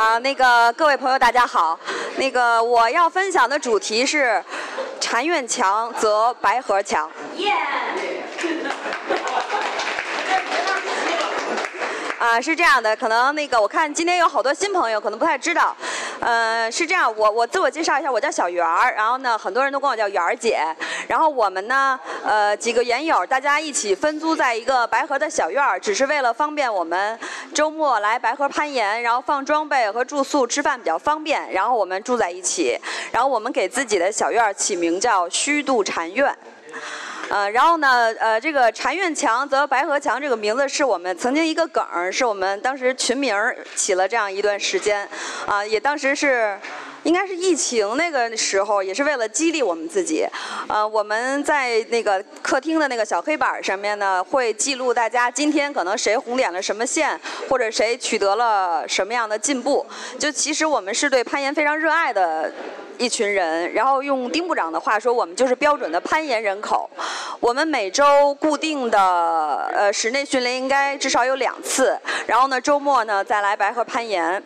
啊，那个各位朋友，大家好。那个我要分享的主题是“禅院强则白河强”。耶！啊，是这样的，可能那个我看今天有好多新朋友，可能不太知道。呃，是这样，我我自我介绍一下，我叫小圆儿，然后呢，很多人都管我叫圆儿姐。然后我们呢，呃，几个研友，大家一起分租在一个白河的小院儿，只是为了方便我们周末来白河攀岩，然后放装备和住宿、吃饭比较方便。然后我们住在一起，然后我们给自己的小院起名叫虚度禅院。呃，然后呢，呃，这个禅院墙则白河墙这个名字是我们曾经一个梗，是我们当时群名起了这样一段时间，啊，也当时是。应该是疫情那个时候，也是为了激励我们自己。呃，我们在那个客厅的那个小黑板上面呢，会记录大家今天可能谁红点了什么线，或者谁取得了什么样的进步。就其实我们是对攀岩非常热爱的一群人。然后用丁部长的话说，我们就是标准的攀岩人口。我们每周固定的呃室内训练应该至少有两次，然后呢周末呢再来白河攀岩。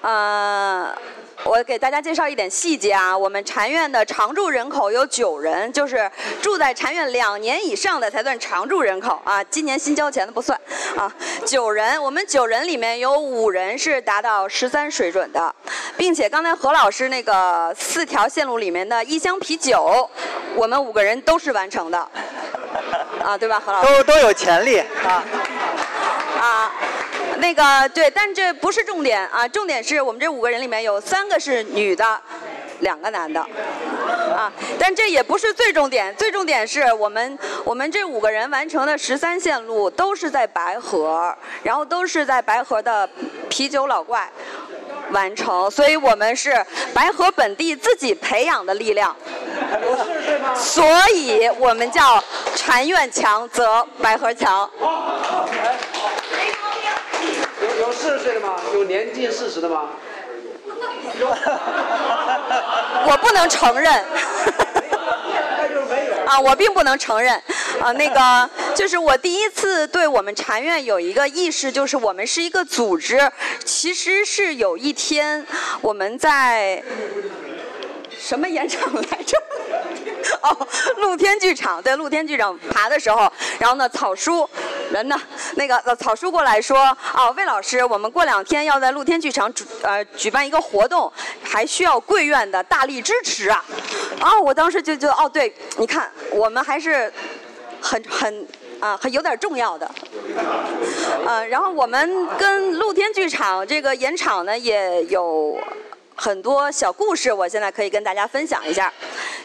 呃，我给大家介绍一点细节啊。我们禅院的常住人口有九人，就是住在禅院两年以上的才算常住人口啊。今年新交钱的不算啊。九人，我们九人里面有五人是达到十三水准的，并且刚才何老师那个四条线路里面的一箱啤酒，我们五个人都是完成的啊，对吧，何老师？都都有潜力啊啊。那个对，但这不是重点啊，重点是我们这五个人里面有三个是女的，两个男的，啊，但这也不是最重点，最重点是我们我们这五个人完成的十三线路都是在白河，然后都是在白河的啤酒老怪完成，所以我们是白河本地自己培养的力量，所以我们叫禅院强则白河强。有四十岁的吗？有年近四十的吗？我不能承认。啊，我并不能承认。啊，那个就是我第一次对我们禅院有一个意识，就是我们是一个组织。其实是有一天我们在什么演场来着？哦，露天剧场。对，露天剧场爬的时候，然后呢，草叔。人呢？那个草叔过来说：“哦，魏老师，我们过两天要在露天剧场主呃举办一个活动，还需要贵院的大力支持啊！”啊，我当时就就哦，对，你看，我们还是很很啊，很有点重要的。嗯，然后我们跟露天剧场这个演场呢也有。很多小故事，我现在可以跟大家分享一下，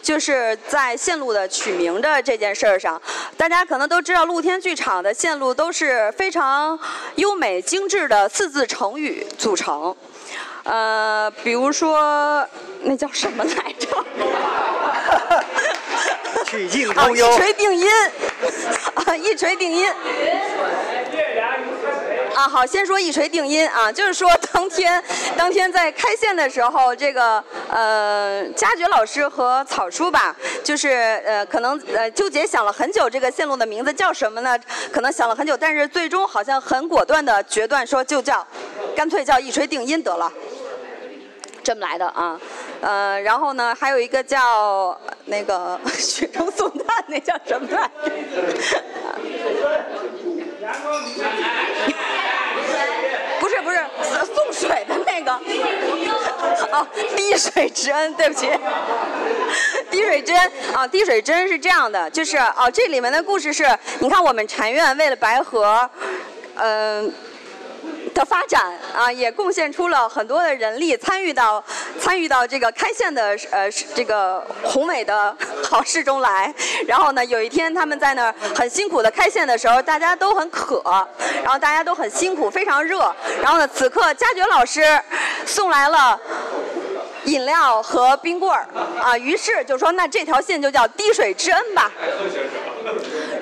就是在线路的取名的这件事儿上，大家可能都知道，露天剧场的线路都是非常优美精致的四字成语组成，呃，比如说那叫什么来着？曲径通幽。一锤定音，啊，一锤定音。啊，好，先说一锤定音啊，就是说当天，当天在开线的时候，这个呃，佳觉老师和草叔吧，就是呃，可能呃纠结想了很久，这个线路的名字叫什么呢？可能想了很久，但是最终好像很果断的决断说就叫，干脆叫一锤定音得了，这么来的啊，呃，然后呢，还有一个叫那个雪中送炭，那叫什么来着？水的那个，哦，滴水之恩，对不起，滴水之恩啊，滴水之恩是这样的，就是哦，这里面的故事是，你看我们禅院为了白河，嗯。的发展啊，也贡献出了很多的人力参与到参与到这个开线的呃这个宏伟的 好事中来。然后呢，有一天他们在那儿很辛苦的开线的时候，大家都很渴，然后大家都很辛苦，非常热。然后呢，此刻佳觉老师送来了。饮料和冰棍儿啊，于是就说那这条线就叫滴水之恩吧。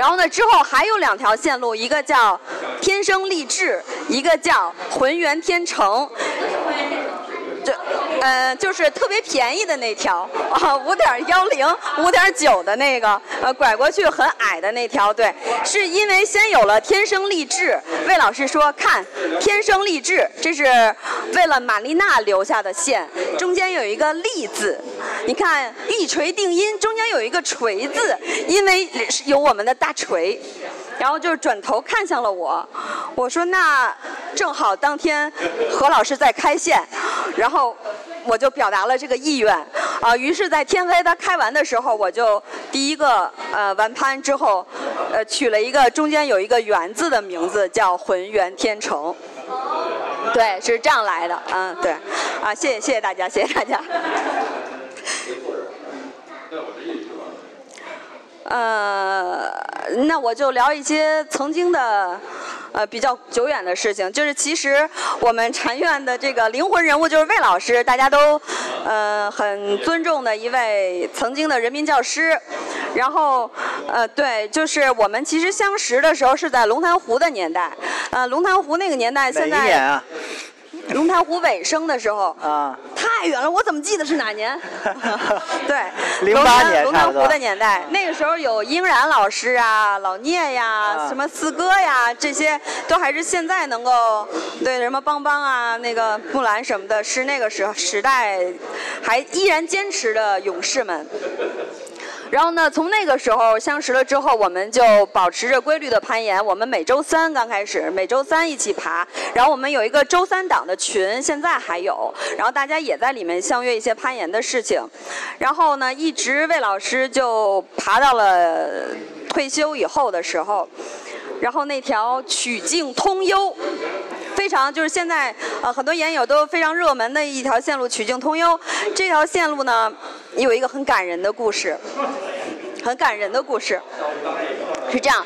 然后呢，之后还有两条线路，一个叫天生丽质，一个叫浑圆天成。嗯，就是特别便宜的那条啊，五点幺零、五点九的那个，呃，拐过去很矮的那条，对，是因为先有了天生丽质。魏老师说，看天生丽质，这是为了玛丽娜留下的线，中间有一个丽字，你看一锤定音，中间有一个锤字，因为有我们的大锤。然后就转头看向了我，我说那正好当天何老师在开线，然后我就表达了这个意愿啊。于是，在天黑他开完的时候，我就第一个呃完攀之后，呃取了一个中间有一个圆字的名字，叫浑圆天成。对，是这样来的，嗯，对，啊，谢谢谢谢大家，谢谢大家。呃，那我就聊一些曾经的，呃，比较久远的事情。就是其实我们禅院的这个灵魂人物就是魏老师，大家都呃很尊重的一位曾经的人民教师。然后，呃，对，就是我们其实相识的时候是在龙潭湖的年代。呃，龙潭湖那个年代，现在。龙潭湖尾声的时候。啊。太远了，我怎么记得是哪年？对，零八年龙潭湖的年代，那个时候有英然老师啊、老聂呀、什么四哥呀，这些都还是现在能够对什么邦邦啊、那个木兰什么的，是那个时候时代还依然坚持的勇士们。然后呢，从那个时候相识了之后，我们就保持着规律的攀岩。我们每周三刚开始，每周三一起爬。然后我们有一个周三档的群，现在还有。然后大家也在里面相约一些攀岩的事情。然后呢，一直魏老师就爬到了退休以后的时候。然后那条曲径通幽，非常就是现在呃很多岩友都非常热门的一条线路——曲径通幽。这条线路呢。有一个很感人的故事，很感人的故事，是这样，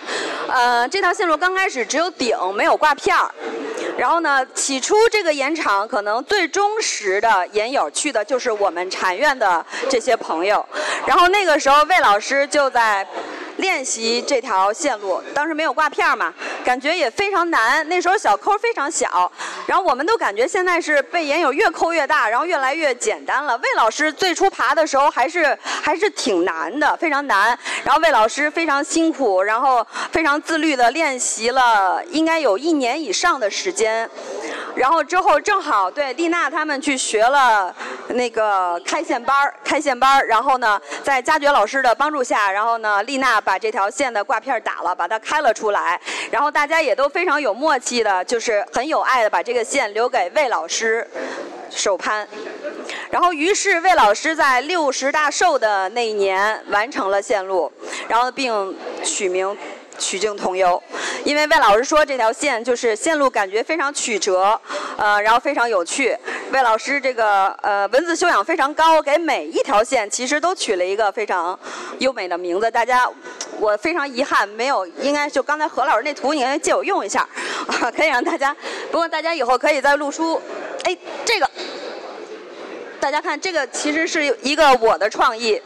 呃，这条线路刚开始只有顶没有挂片儿，然后呢，起初这个岩场可能最忠实的岩友去的就是我们禅院的这些朋友，然后那个时候魏老师就在。练习这条线路，当时没有挂片嘛，感觉也非常难。那时候小抠非常小，然后我们都感觉现在是被岩友越抠越大，然后越来越简单了。魏老师最初爬的时候还是还是挺难的，非常难。然后魏老师非常辛苦，然后非常自律的练习了，应该有一年以上的时间。然后之后正好对丽娜他们去学了那个开线班儿，开线班儿。然后呢，在佳爵老师的帮助下，然后呢，丽娜把这条线的挂片打了，把它开了出来。然后大家也都非常有默契的，就是很有爱的把这个线留给魏老师手攀。然后于是魏老师在六十大寿的那一年完成了线路，然后并取名。曲径通幽，因为魏老师说这条线就是线路感觉非常曲折，呃，然后非常有趣。魏老师这个呃文字修养非常高，给每一条线其实都取了一个非常优美的名字。大家，我非常遗憾没有，应该就刚才何老师那图，你应该借我用一下，啊，可以让大家。不过大家以后可以在录书，哎，这个。大家看，这个其实是一个我的创意，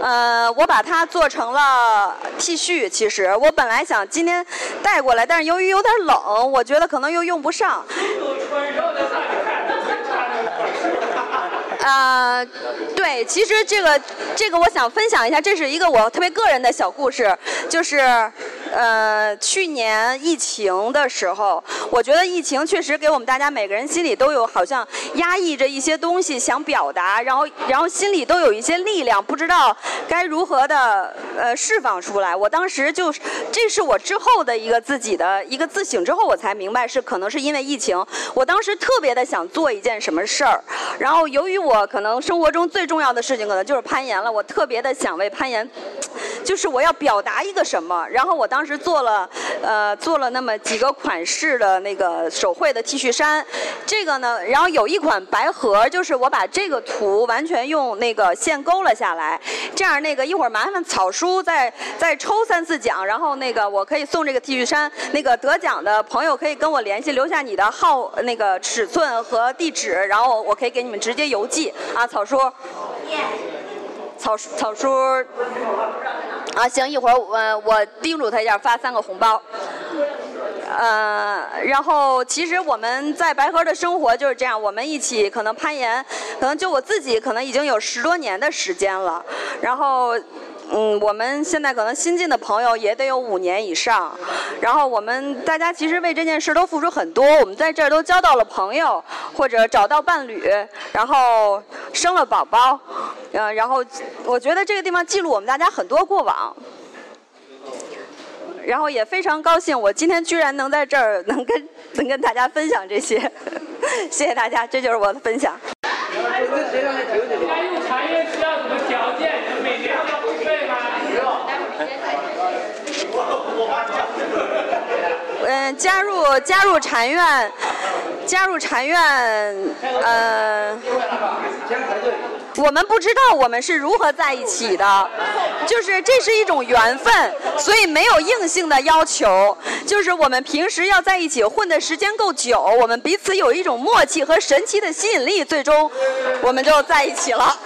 呃，我把它做成了 T 恤。其实我本来想今天带过来，但是由于有点冷，我觉得可能又用不上。啊，对，其实这个这个我想分享一下，这是一个我特别个人的小故事，就是。呃，去年疫情的时候，我觉得疫情确实给我们大家每个人心里都有好像压抑着一些东西想表达，然后然后心里都有一些力量，不知道该如何的呃释放出来。我当时就是，这是我之后的一个自己的一个自省之后，我才明白是可能是因为疫情。我当时特别的想做一件什么事儿，然后由于我可能生活中最重要的事情可能就是攀岩了，我特别的想为攀岩，就是我要表达一个什么，然后我当。当时做了，呃，做了那么几个款式的那个手绘的 T 恤衫，这个呢，然后有一款白盒，就是我把这个图完全用那个线勾了下来，这样那个一会儿麻烦草叔再再抽三次奖，然后那个我可以送这个 T 恤衫，那个得奖的朋友可以跟我联系，留下你的号、那个尺寸和地址，然后我可以给你们直接邮寄啊，草叔。草草叔，啊行，一会儿我我叮嘱他一下，发三个红包。呃，然后其实我们在白河的生活就是这样，我们一起可能攀岩，可能就我自己可能已经有十多年的时间了，然后。嗯，我们现在可能新进的朋友也得有五年以上，然后我们大家其实为这件事都付出很多，我们在这儿都交到了朋友，或者找到伴侣，然后生了宝宝，呃，然后我觉得这个地方记录我们大家很多过往。然后也非常高兴，我今天居然能在这儿能跟能跟大家分享这些，谢谢大家，这就是我的分享。加入产业需要什么条件？每年要付费吗？嗯，加入加入禅院，加入禅院，呃。我们不知道我们是如何在一起的，就是这是一种缘分，所以没有硬性的要求。就是我们平时要在一起混的时间够久，我们彼此有一种默契和神奇的吸引力，最终我们就在一起了。